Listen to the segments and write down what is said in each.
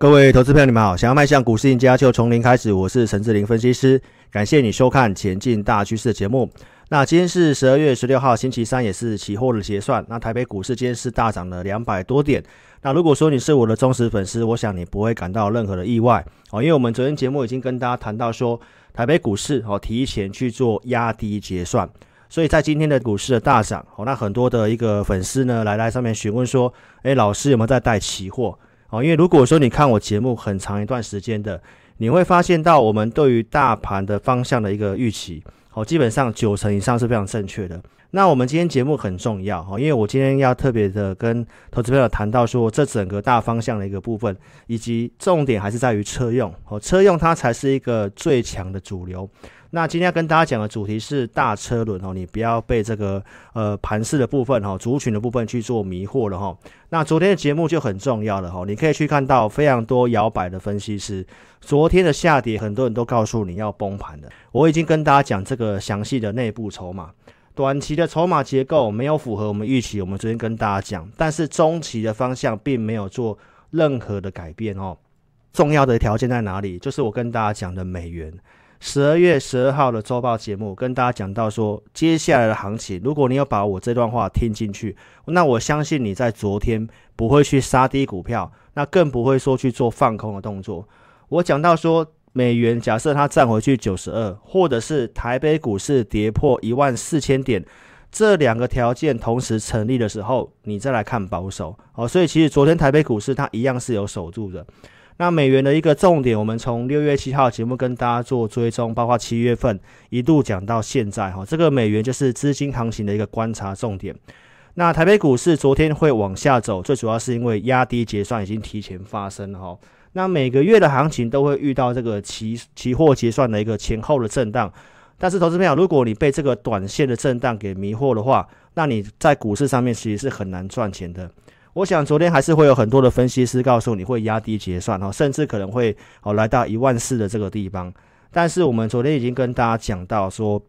各位投资朋友，你们好！想要迈向股市赢家，就从零开始。我是陈志玲分析师，感谢你收看《前进大趋势》的节目。那今天是十二月十六号，星期三，也是期货的结算。那台北股市今天是大涨了两百多点。那如果说你是我的忠实粉丝，我想你不会感到任何的意外哦，因为我们昨天节目已经跟大家谈到说，台北股市哦提前去做压低结算，所以在今天的股市的大涨哦，那很多的一个粉丝呢来来上面询问说，诶，老师有没有在带期货？哦，因为如果说你看我节目很长一段时间的，你会发现到我们对于大盘的方向的一个预期，哦，基本上九成以上是非常正确的。那我们今天节目很重要，哈，因为我今天要特别的跟投资朋友谈到说，这整个大方向的一个部分，以及重点还是在于车用，哦，车用它才是一个最强的主流。那今天要跟大家讲的主题是大车轮哦，你不要被这个呃盘势的部分哈、族群的部分去做迷惑了哈、那昨天的节目就很重要了哈、你可以去看到非常多摇摆的分析师，昨天的下跌很多人都告诉你要崩盘的。我已经跟大家讲这个详细的内部筹码，短期的筹码结构没有符合我们预期，我们昨天跟大家讲，但是中期的方向并没有做任何的改变哦。重要的条件在哪里？就是我跟大家讲的美元。十二月十二号的周报节目跟大家讲到说，接下来的行情，如果你有把我这段话听进去，那我相信你在昨天不会去杀低股票，那更不会说去做放空的动作。我讲到说，美元假设它站回去九十二，或者是台北股市跌破一万四千点，这两个条件同时成立的时候，你再来看保守哦。所以其实昨天台北股市它一样是有守住的。那美元的一个重点，我们从六月七号节目跟大家做追踪，包括七月份一度讲到现在哈，这个美元就是资金行情的一个观察重点。那台北股市昨天会往下走，最主要是因为压低结算已经提前发生了哈。那每个月的行情都会遇到这个期期货结算的一个前后的震荡，但是投资朋友，如果你被这个短线的震荡给迷惑的话，那你在股市上面其实是很难赚钱的。我想昨天还是会有很多的分析师告诉你会压低结算哦，甚至可能会哦来到一万四的这个地方。但是我们昨天已经跟大家讲到说，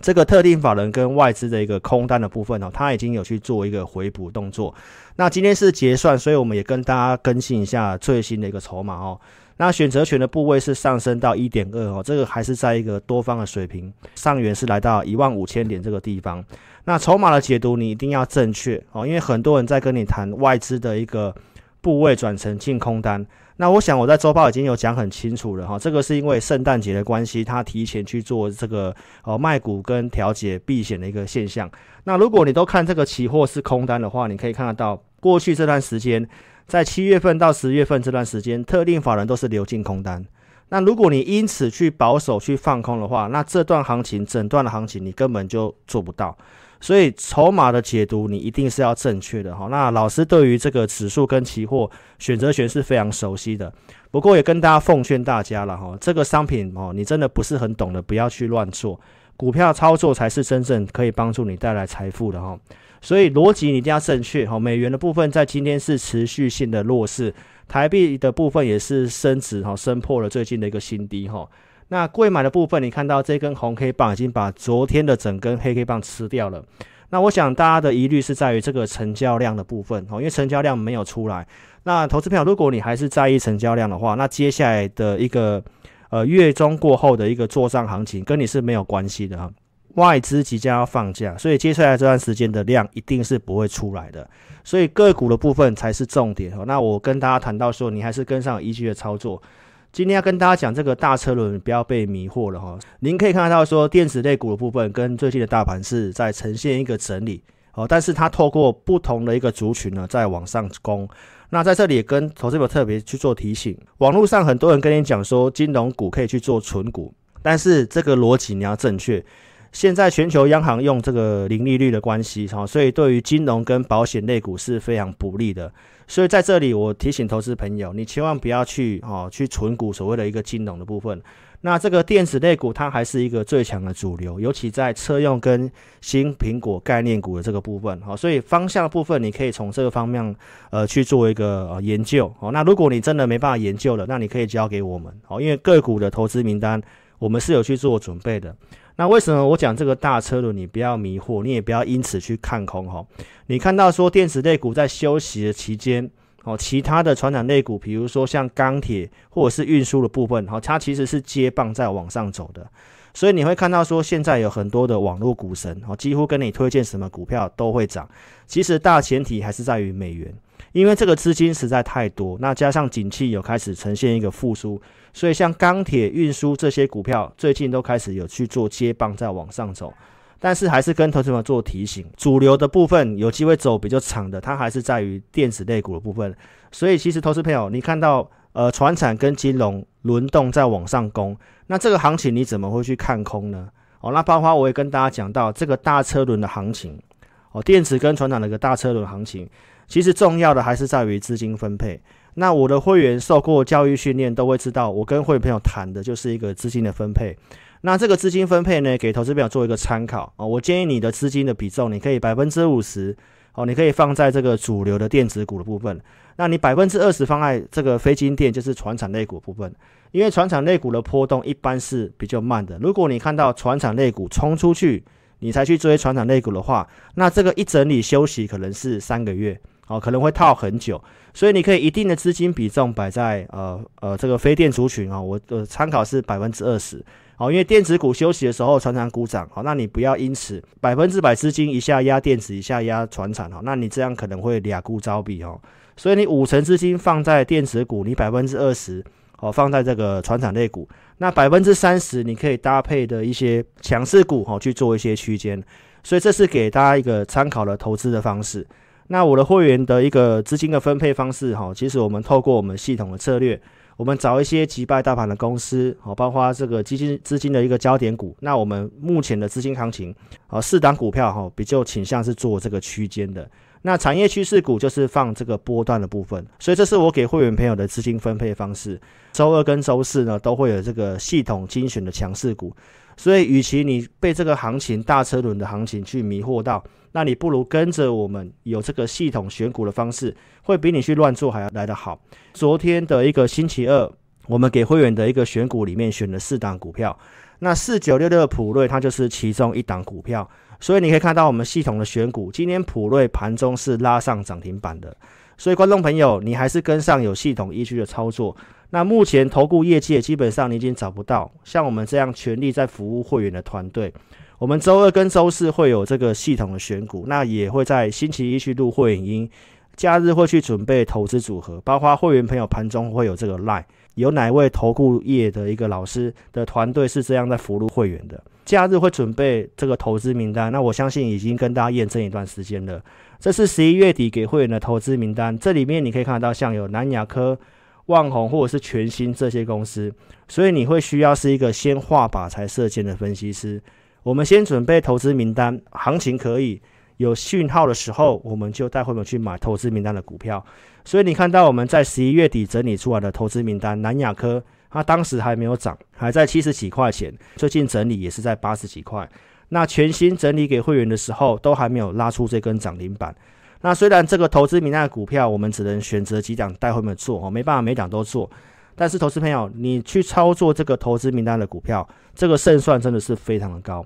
这个特定法人跟外资的一个空单的部分哦，他已经有去做一个回补动作。那今天是结算，所以我们也跟大家更新一下最新的一个筹码哦。那选择权的部位是上升到一点二哦，这个还是在一个多方的水平，上缘是来到一万五千点这个地方。那筹码的解读你一定要正确哦，因为很多人在跟你谈外资的一个部位转成净空单。那我想我在周报已经有讲很清楚了哈，这个是因为圣诞节的关系，他提前去做这个呃卖股跟调节避险的一个现象。那如果你都看这个期货是空单的话，你可以看得到过去这段时间，在七月份到十月份这段时间，特定法人都是流进空单。那如果你因此去保守去放空的话，那这段行情整段的行情你根本就做不到。所以筹码的解读你一定是要正确的哈。那老师对于这个指数跟期货选择权是非常熟悉的，不过也跟大家奉劝大家了哈，这个商品哦，你真的不是很懂的，不要去乱做。股票操作才是真正可以帮助你带来财富的哈。所以逻辑你一定要正确哈。美元的部分在今天是持续性的弱势，台币的部分也是升值哈，升破了最近的一个新低哈。那贵买的部分，你看到这根红 K 棒已经把昨天的整根黑 K 棒吃掉了。那我想大家的疑虑是在于这个成交量的部分哦，因为成交量没有出来。那投资票，如果你还是在意成交量的话，那接下来的一个呃月中过后的一个做账行情跟你是没有关系的哈。外资即将要放假，所以接下来这段时间的量一定是不会出来的。所以个股的部分才是重点。那我跟大家谈到说，你还是跟上依据的操作。今天要跟大家讲这个大车轮，不要被迷惑了哈。您可以看到说，电子类股的部分跟最近的大盘是在呈现一个整理哦，但是它透过不同的一个族群呢，在往上攻。那在这里也跟投资者特别去做提醒，网络上很多人跟你讲说，金融股可以去做存股，但是这个逻辑你要正确。现在全球央行用这个零利率的关系哈，所以对于金融跟保险类股是非常不利的。所以在这里，我提醒投资朋友，你千万不要去哦，去存股所谓的一个金融的部分。那这个电子类股，它还是一个最强的主流，尤其在车用跟新苹果概念股的这个部分。好，所以方向的部分，你可以从这个方面呃去做一个研究。好，那如果你真的没办法研究了，那你可以交给我们。好，因为个股的投资名单，我们是有去做准备的。那为什么我讲这个大车轮，你不要迷惑，你也不要因此去看空哈。你看到说电子类股在休息的期间，哦，其他的传产类股，比如说像钢铁或者是运输的部分，哈，它其实是接棒在往上走的。所以你会看到说，现在有很多的网络股神，哦，几乎跟你推荐什么股票都会涨。其实大前提还是在于美元，因为这个资金实在太多，那加上景气有开始呈现一个复苏，所以像钢铁、运输这些股票最近都开始有去做接棒在往上走。但是还是跟投资者做提醒，主流的部分有机会走比较长的，它还是在于电子类股的部分。所以其实投资朋友，你看到呃，传产跟金融轮动在往上攻，那这个行情你怎么会去看空呢？哦，那包括我也跟大家讲到这个大车轮的行情，哦，电子跟船产的一个大车轮行情，其实重要的还是在于资金分配。那我的会员受过教育训练，都会知道，我跟会员朋友谈的就是一个资金的分配。那这个资金分配呢，给投资表做一个参考哦。我建议你的资金的比重，你可以百分之五十哦，你可以放在这个主流的电子股的部分。那你百分之二十放在这个非金电，就是船产类股部分。因为船产类股的波动一般是比较慢的。如果你看到船产类股冲出去，你才去追船产类股的话，那这个一整理休息可能是三个月哦，可能会套很久。所以你可以一定的资金比重摆在呃呃这个非电族群啊，我的参考是百分之二十。好，因为电子股休息的时候，传产股涨。好，那你不要因此百分之百资金一下压电子，一下压船产。好，那你这样可能会俩股招比哦。所以你五成资金放在电子股，你百分之二十好放在这个船产类股，那百分之三十你可以搭配的一些强势股哦去做一些区间。所以这是给大家一个参考的投资的方式。那我的会员的一个资金的分配方式哈，其实我们透过我们系统的策略。我们找一些击败大盘的公司，好，包括这个基金资金的一个焦点股。那我们目前的资金行情，啊，四档股票哈，比较倾向是做这个区间的。那产业趋势股就是放这个波段的部分。所以这是我给会员朋友的资金分配方式。周二跟周四呢，都会有这个系统精选的强势股。所以，与其你被这个行情大车轮的行情去迷惑到，那你不如跟着我们有这个系统选股的方式，会比你去乱做还要来得好。昨天的一个星期二，我们给会员的一个选股里面选了四档股票，那四九六六的普瑞它就是其中一档股票，所以你可以看到我们系统的选股，今天普瑞盘中是拉上涨停板的。所以观众朋友，你还是跟上有系统依据的操作。那目前投顾业界基本上你已经找不到像我们这样全力在服务会员的团队。我们周二跟周四会有这个系统的选股，那也会在星期一去录会影音，假日会去准备投资组合，包括会员朋友盘中会有这个 line，有哪位投顾业的一个老师的团队是这样在服务会员的，假日会准备这个投资名单，那我相信已经跟大家验证一段时间了。这是十一月底给会员的投资名单，这里面你可以看得到像有南亚科。旺宏或者是全新这些公司，所以你会需要是一个先画靶才射箭的分析师。我们先准备投资名单，行情可以有讯号的时候，我们就带会员去买投资名单的股票。所以你看到我们在十一月底整理出来的投资名单，南亚科它当时还没有涨，还在七十几块钱，最近整理也是在八十几块。那全新整理给会员的时候，都还没有拉出这根涨停板。那虽然这个投资名单的股票，我们只能选择几档带会们做哦，没办法每档都做。但是投资朋友，你去操作这个投资名单的股票，这个胜算真的是非常的高。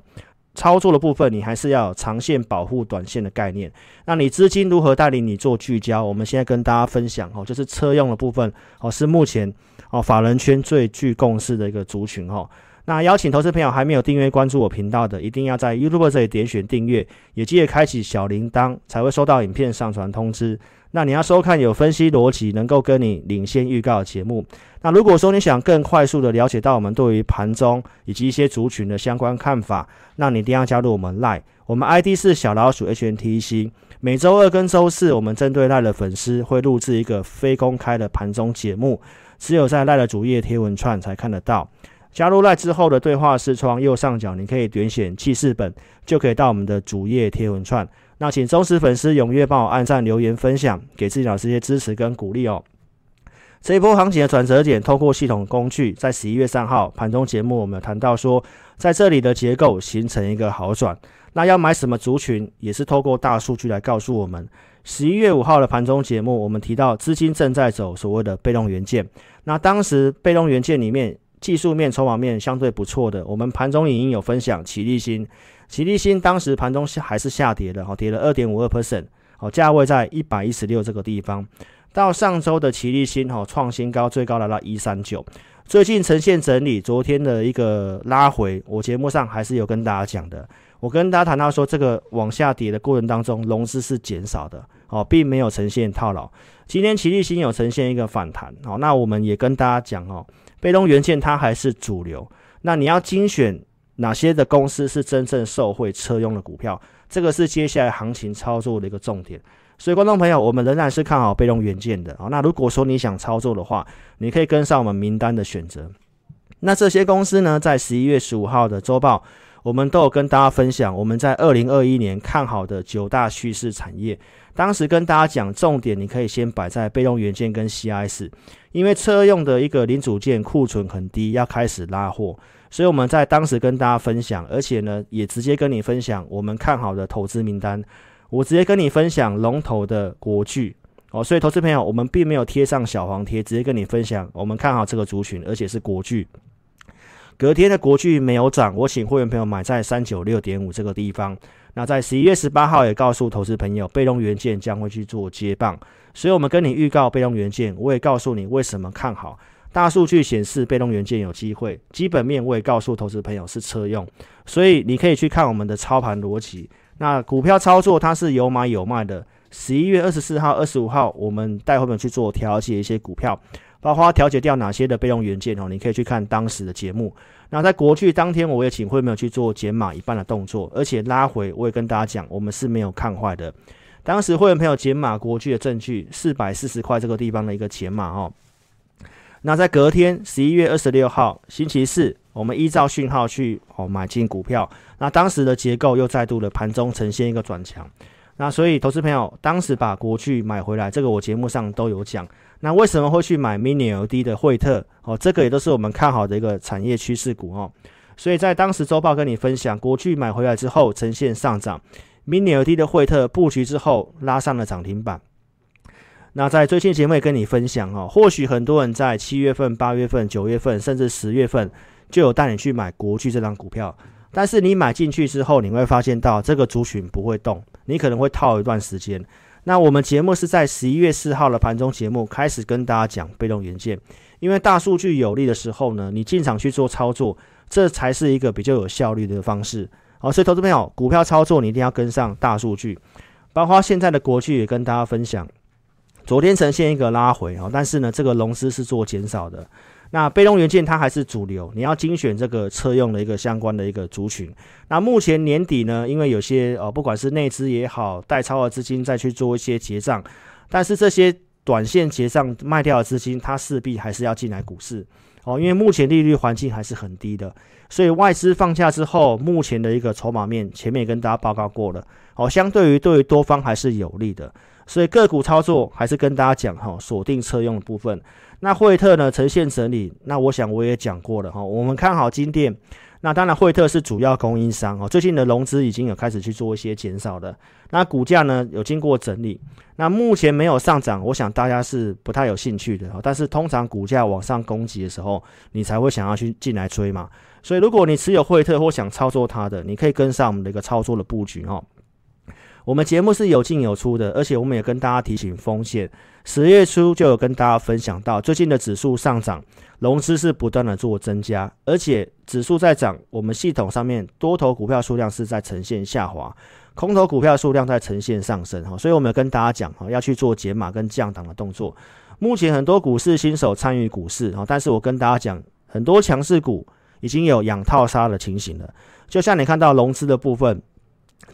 操作的部分，你还是要有长线保护短线的概念。那你资金如何带领你做聚焦？我们现在跟大家分享哦，就是车用的部分哦，是目前哦法人圈最具共识的一个族群哦。那邀请投资朋友还没有订阅关注我频道的，一定要在 YouTube 这里点选订阅，也记得开启小铃铛，才会收到影片上传通知。那你要收看有分析逻辑，能够跟你领先预告的节目。那如果说你想更快速的了解到我们对于盘中以及一些族群的相关看法，那你一定要加入我们 Line，我们 ID 是小老鼠 HNTC。每周二跟周四，我们针对 Line 的粉丝会录制一个非公开的盘中节目，只有在 Line 的主页贴文串才看得到。加入赖之后的对话视窗右上角，你可以点选记事本，就可以到我们的主页贴文串。那请忠实粉丝踊跃帮我按赞、留言、分享，给自己老师一些支持跟鼓励哦。这一波行情的转折点，透过系统工具，在十一月三号盘中节目，我们有谈到说，在这里的结构形成一个好转。那要买什么族群，也是透过大数据来告诉我们。十一月五号的盘中节目，我们提到资金正在走所谓的被动元件。那当时被动元件里面，技术面、筹码面相对不错的，我们盘中影音有分享。奇力新，奇力新当时盘中还是下跌的，哈，跌了二点五二 percent，好，价位在一百一十六这个地方。到上周的奇力新哈创新高，最高来到一三九，最近呈现整理，昨天的一个拉回，我节目上还是有跟大家讲的，我跟大家谈到说，这个往下跌的过程当中，融资是减少的哦，并没有呈现套牢。今天奇力新有呈现一个反弹哦，那我们也跟大家讲哦，被动元件它还是主流，那你要精选哪些的公司是真正受惠车用的股票，这个是接下来行情操作的一个重点。所以，观众朋友，我们仍然是看好被动元件的啊。那如果说你想操作的话，你可以跟上我们名单的选择。那这些公司呢，在十一月十五号的周报，我们都有跟大家分享我们在二零二一年看好的九大趋势产业。当时跟大家讲，重点你可以先摆在被动元件跟 CIS，因为车用的一个零组件库存很低，要开始拉货。所以我们在当时跟大家分享，而且呢，也直接跟你分享我们看好的投资名单。我直接跟你分享龙头的国巨哦，所以投资朋友，我们并没有贴上小黄贴，直接跟你分享我们看好这个族群，而且是国巨。隔天的国巨没有涨，我请会员朋友买在三九六点五这个地方。那在十一月十八号也告诉投资朋友，被动元件将会去做接棒，所以我们跟你预告被动元件，我也告诉你为什么看好。大数据显示被动元件有机会，基本面我也告诉投资朋友是车用，所以你可以去看我们的操盘逻辑。那股票操作它是有买有卖的。十一月二十四号、二十五号，我们带会员去做调节一些股票，包括调节掉哪些的备用元件哦。你可以去看当时的节目。那在国巨当天，我也请会员去做减码一半的动作，而且拉回，我也跟大家讲，我们是没有看坏的。当时会员朋友减码国巨的证据，四百四十块这个地方的一个减码哦。那在隔天十一月二十六号星期四，我们依照讯号去哦买进股票。那当时的结构又再度的盘中呈现一个转强，那所以投资朋友当时把国巨买回来，这个我节目上都有讲。那为什么会去买 Mini LED 的惠特？哦，这个也都是我们看好的一个产业趋势股哦。所以在当时周报跟你分享，国巨买回来之后呈现上涨，Mini LED 的惠特布局之后拉上了涨停板。那在最近节目也跟你分享哦，或许很多人在七月份、八月份、九月份甚至十月份就有带你去买国巨这张股票。但是你买进去之后，你会发现到这个族群不会动，你可能会套一段时间。那我们节目是在十一月四号的盘中节目开始跟大家讲被动元件，因为大数据有利的时候呢，你进场去做操作，这才是一个比较有效率的方式。好，所以投资朋友，股票操作你一定要跟上大数据，包括现在的国巨也跟大家分享，昨天呈现一个拉回啊，但是呢，这个融资是做减少的。那被动元件它还是主流，你要精选这个车用的一个相关的一个族群。那目前年底呢，因为有些呃不管是内资也好，代超的资金再去做一些结账，但是这些短线结账卖掉的资金，它势必还是要进来股市。哦，因为目前利率环境还是很低的，所以外资放假之后，目前的一个筹码面前面也跟大家报告过了。哦，相对于对于多方还是有利的，所以个股操作还是跟大家讲哈，锁定车用的部分。那惠特呢，呈现整理，那我想我也讲过了哈，我们看好金店，那当然惠特是主要供应商哦，最近的融资已经有开始去做一些减少的，那股价呢有经过整理，那目前没有上涨，我想大家是不太有兴趣的，但是通常股价往上攻击的时候，你才会想要去进来追嘛，所以如果你持有惠特或想操作它的，你可以跟上我们的一个操作的布局哈。我们节目是有进有出的，而且我们也跟大家提醒风险。十月初就有跟大家分享到，最近的指数上涨，融资是不断的做增加，而且指数在涨，我们系统上面多头股票数量是在呈现下滑，空头股票数量在呈现上升哈。所以我们有跟大家讲哈，要去做解码跟降档的动作。目前很多股市新手参与股市哈，但是我跟大家讲，很多强势股已经有养套杀的情形了，就像你看到融资的部分。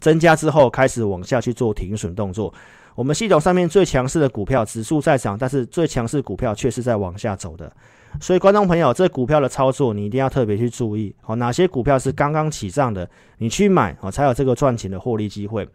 增加之后，开始往下去做停损动作。我们系统上面最强势的股票指数在涨，但是最强势股票却是在往下走的。所以，观众朋友，这股票的操作你一定要特别去注意。好，哪些股票是刚刚起涨的，你去买哦，才有这个赚钱的获利机会。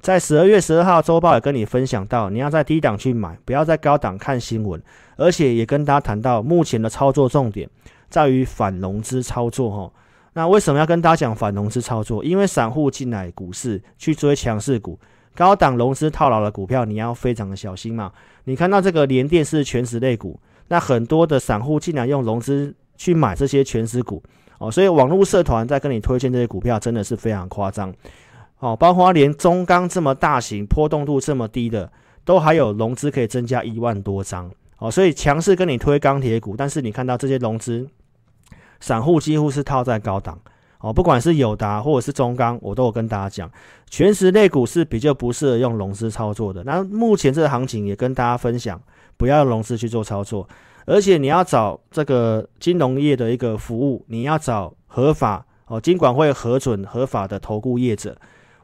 在十二月十二号周报也跟你分享到，你要在低档去买，不要在高档看新闻。而且也跟大家谈到，目前的操作重点在于反融资操作哈。那为什么要跟大家讲反融资操作？因为散户进来股市去追强势股，高档融资套牢的股票，你要非常的小心嘛。你看到这个联电是权值类股，那很多的散户进来用融资去买这些权值股哦，所以网络社团在跟你推荐这些股票，真的是非常夸张哦。包括连中钢这么大型、波动度这么低的，都还有融资可以增加一万多张哦，所以强势跟你推钢铁股，但是你看到这些融资，散户几乎是套在高档哦，不管是友达或者是中钢，我都有跟大家讲，全时类股是比较不适合用融资操作的。那目前这个行情也跟大家分享，不要融资去做操作，而且你要找这个金融业的一个服务，你要找合法哦，金管会核准合法的投顾业者。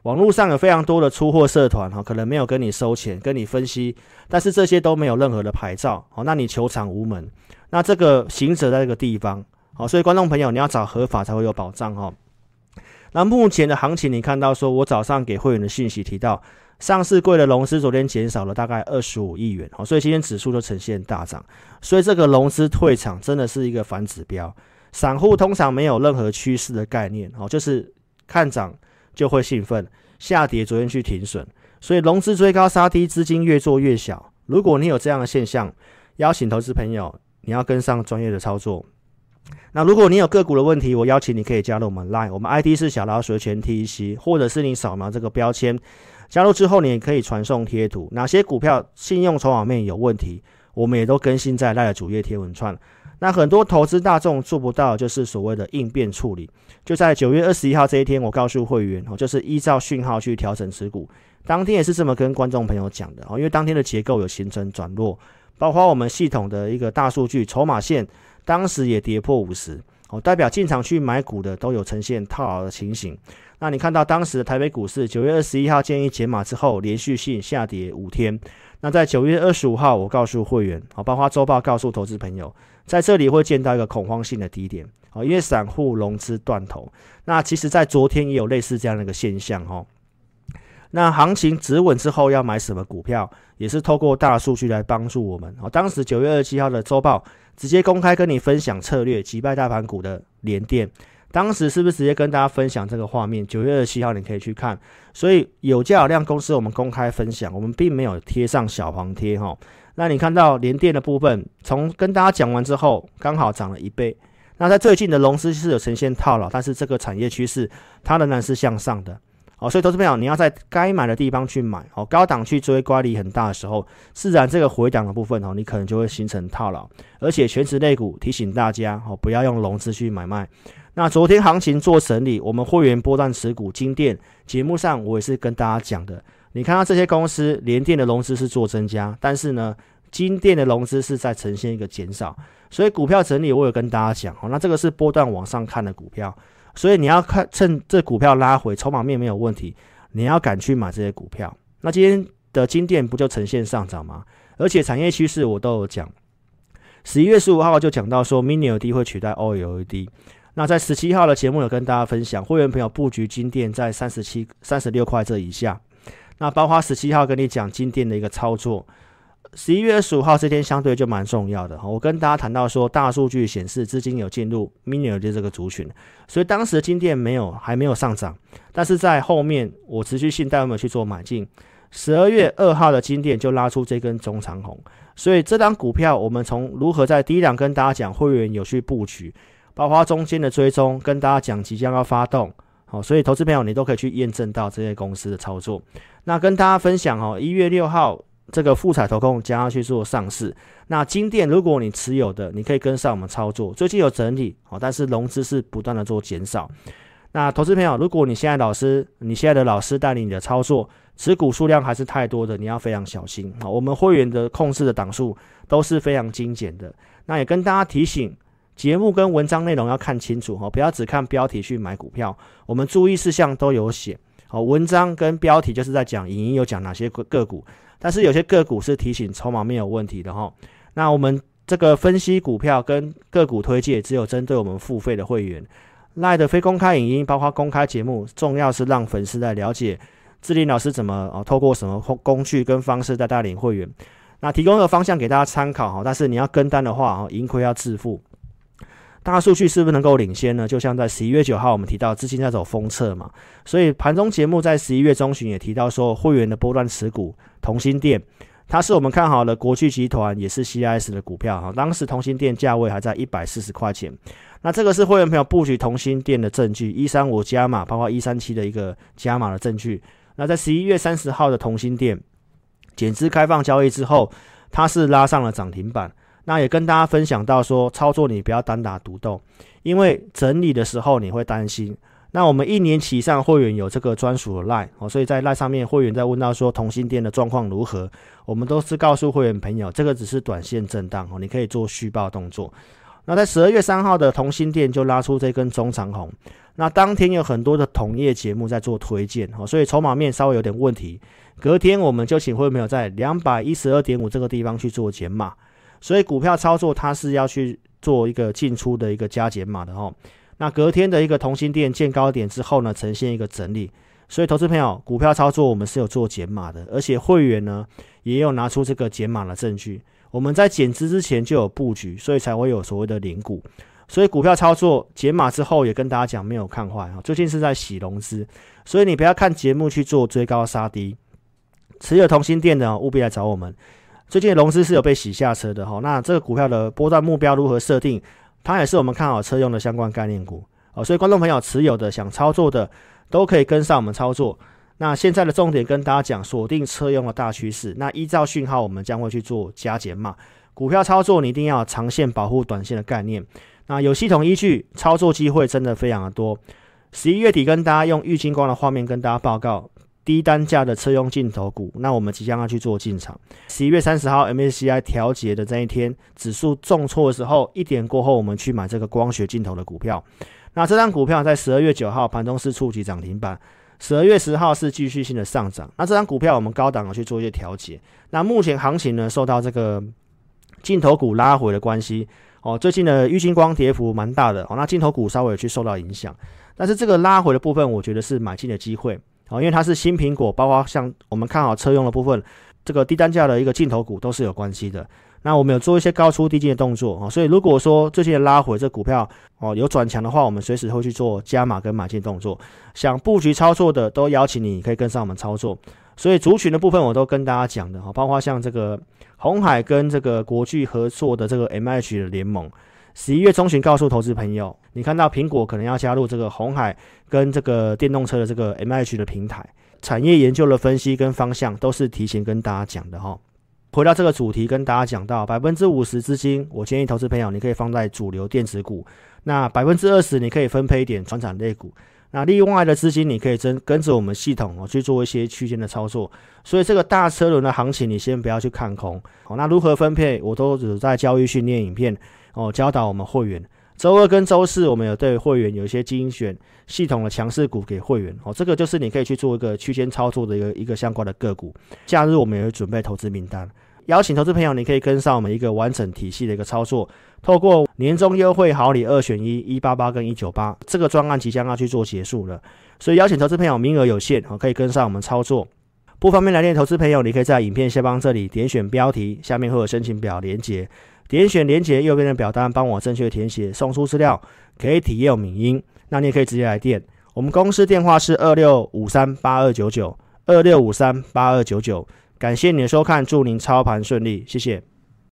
网络上有非常多的出货社团哈，可能没有跟你收钱，跟你分析，但是这些都没有任何的牌照，好，那你求偿无门。那这个行者在这个地方，好，所以观众朋友你要找合法才会有保障哈。那目前的行情，你看到说我早上给会员的信息提到，上市柜的融资昨天减少了大概二十五亿元，好，所以今天指数都呈现大涨，所以这个融资退场真的是一个反指标。散户通常没有任何趋势的概念，哦，就是看涨。就会兴奋，下跌昨天去停损，所以融资追高杀低，资金越做越小。如果你有这样的现象，邀请投资朋友，你要跟上专业的操作。那如果你有个股的问题，我邀请你可以加入我们 Line，我们 ID 是小老鼠全 TC，或者是你扫描这个标签，加入之后你也可以传送贴图，哪些股票信用筹码面有问题，我们也都更新在 Line 的主页贴文串。那很多投资大众做不到，就是所谓的应变处理。就在九月二十一号这一天，我告诉会员哦，就是依照讯号去调整持股。当天也是这么跟观众朋友讲的哦，因为当天的结构有形成转弱，包括我们系统的一个大数据筹码线，当时也跌破五十哦，代表进场去买股的都有呈现套牢的情形。那你看到当时的台北股市九月二十一号建议解码之后，连续性下跌五天。那在九月二十五号，我告诉会员哦，包括周报告诉投资朋友。在这里会见到一个恐慌性的低点，哦，因为散户融资断头。那其实，在昨天也有类似这样的一个现象，哦。那行情止稳之后，要买什么股票，也是透过大数据来帮助我们。哦，当时九月二十七号的周报直接公开跟你分享策略，击败大盘股的联电，当时是不是直接跟大家分享这个画面？九月二十七号你可以去看。所以有价有量公司我们公开分享，我们并没有贴上小黄贴，哈。那你看到联电的部分，从跟大家讲完之后，刚好涨了一倍。那在最近的龙狮是有呈现套牢，但是这个产业趋势它仍然是向上的。哦，所以投资朋友你要在该买的地方去买。哦，高档去追，乖离很大的时候，自然这个回档的部分哦，你可能就会形成套牢。而且全值类股提醒大家哦，不要用融资去买卖。那昨天行情做整理，我们会员波段持股金电节目上我也是跟大家讲的。你看到这些公司，联电的融资是做增加，但是呢，金电的融资是在呈现一个减少，所以股票整理我有跟大家讲，哦，那这个是波段往上看的股票，所以你要看趁这股票拉回，筹码面没有问题，你要敢去买这些股票。那今天的金电不就呈现上涨吗？而且产业趋势我都有讲，十一月十五号就讲到说，Mini LED 会取代 OLED。那在十七号的节目有跟大家分享，会员朋友布局金电在三十七、三十六块这以下。那包括十七号跟你讲金电的一个操作，十一月二十五号这天相对就蛮重要的哈。我跟大家谈到说，大数据显示资金有进入 Mini 的这个族群，所以当时金电没有还没有上涨，但是在后面我持续性带我们去做买进。十二月二号的金电就拉出这根中长红，所以这档股票我们从如何在低档跟大家讲会员有去布局，包括中间的追踪跟大家讲即将要发动。好，所以投资朋友你都可以去验证到这些公司的操作。那跟大家分享哦，一月六号这个富彩投控将要去做上市。那金电如果你持有的，你可以跟上我们操作。最近有整理，好，但是融资是不断的做减少。那投资朋友，如果你现在老师，你现在的老师带领你的操作，持股数量还是太多的，你要非常小心。好，我们会员的控制的档数都是非常精简的。那也跟大家提醒。节目跟文章内容要看清楚哈，不要只看标题去买股票。我们注意事项都有写，好，文章跟标题就是在讲影音有讲哪些个个股，但是有些个股是提醒筹码没有问题的哈。那我们这个分析股票跟个股推荐，只有针对我们付费的会员。赖的非公开影音，包括公开节目，重要是让粉丝来了解智霖老师怎么啊，透过什么工具跟方式在带领会员。那提供一个方向给大家参考哈，但是你要跟单的话啊，盈亏要自负。大数据是不是能够领先呢？就像在十一月九号，我们提到资金在走封测嘛，所以盘中节目在十一月中旬也提到说，会员的波段持股同心电，它是我们看好的国巨集团，也是 CIS 的股票哈。当时同心电价位还在一百四十块钱，那这个是会员朋友布局同心电的证据，一三五加码，包括一三七的一个加码的证据。那在十一月三十号的同心电，减资开放交易之后，它是拉上了涨停板。那也跟大家分享到说，操作你不要单打独斗，因为整理的时候你会担心。那我们一年期上会员有这个专属的 LINE 哦，所以在 LINE 上面会员在问到说同心店的状况如何，我们都是告诉会员朋友，这个只是短线震荡哦，你可以做续报动作。那在十二月三号的同心店就拉出这根中长红，那当天有很多的同业节目在做推荐哦，所以筹码面稍微有点问题。隔天我们就请会员朋友在两百一十二点五这个地方去做减码，所以股票操作它是要去做一个进出的一个加减码的哦。那隔天的一个同心店见高点之后呢，呈现一个整理，所以投资朋友股票操作我们是有做减码的，而且会员呢也有拿出这个减码的证据。我们在减资之前就有布局，所以才会有所谓的零股。所以股票操作减码之后，也跟大家讲没有看坏啊，最近是在洗融资，所以你不要看节目去做追高杀低。持有同心店的务必来找我们。最近的融资是有被洗下车的哈，那这个股票的波段目标如何设定？它也是我们看好车用的相关概念股哦，所以观众朋友持有的想操作的都可以跟上我们操作。那现在的重点跟大家讲，锁定车用的大趋势。那依照讯号，我们将会去做加减码。股票操作你一定要长线保护短线的概念。那有系统依据，操作机会真的非常的多。十一月底跟大家用玉金光的画面跟大家报告。低单价的车用镜头股，那我们即将要去做进场。十一月三十号 MSCI 调节的这一天，指数重挫的时候，一点过后，我们去买这个光学镜头的股票。那这张股票在十二月九号盘中是触及涨停板，十二月十号是继续性的上涨。那这张股票我们高档的去做一些调节。那目前行情呢，受到这个镜头股拉回的关系，哦，最近的玉金光跌幅蛮大的，哦，那镜头股稍微有去受到影响。但是这个拉回的部分，我觉得是买进的机会。哦，因为它是新苹果，包括像我们看好车用的部分，这个低单价的一个镜头股都是有关系的。那我们有做一些高出低进的动作啊，所以如果说最近拉回这股票哦有转强的话，我们随时会去做加码跟买进动作。想布局操作的都邀请你可以跟上我们操作。所以族群的部分我都跟大家讲的哈，包括像这个红海跟这个国巨合作的这个 MH 的联盟。十一月中旬告诉投资朋友，你看到苹果可能要加入这个红海跟这个电动车的这个 MH 的平台，产业研究的分析跟方向都是提前跟大家讲的哈。回到这个主题，跟大家讲到百分之五十资金，我建议投资朋友你可以放在主流电子股，那百分之二十你可以分配一点传产类股，那另外的资金你可以跟跟着我们系统哦去做一些区间的操作。所以这个大车轮的行情，你先不要去看空。好，那如何分配，我都只在交易训练影片。哦，教导我们会员，周二跟周四我们有对会员有一些精选系统的强势股给会员哦，这个就是你可以去做一个区间操作的一个一个相关的个股。假日我们也会准备投资名单，邀请投资朋友，你可以跟上我们一个完整体系的一个操作。透过年终优惠好礼二选一，一八八跟一九八这个专案即将要去做结束了，所以邀请投资朋友，名额有限哦，可以跟上我们操作。不方便来电投资朋友，你可以在影片下方这里点选标题，下面会有申请表连结。点选连接右边的表单，帮我正确填写，送出资料，可以体验语音。那你也可以直接来电，我们公司电话是二六五三八二九九二六五三八二九九。感谢你的收看，祝您操盘顺利，谢谢。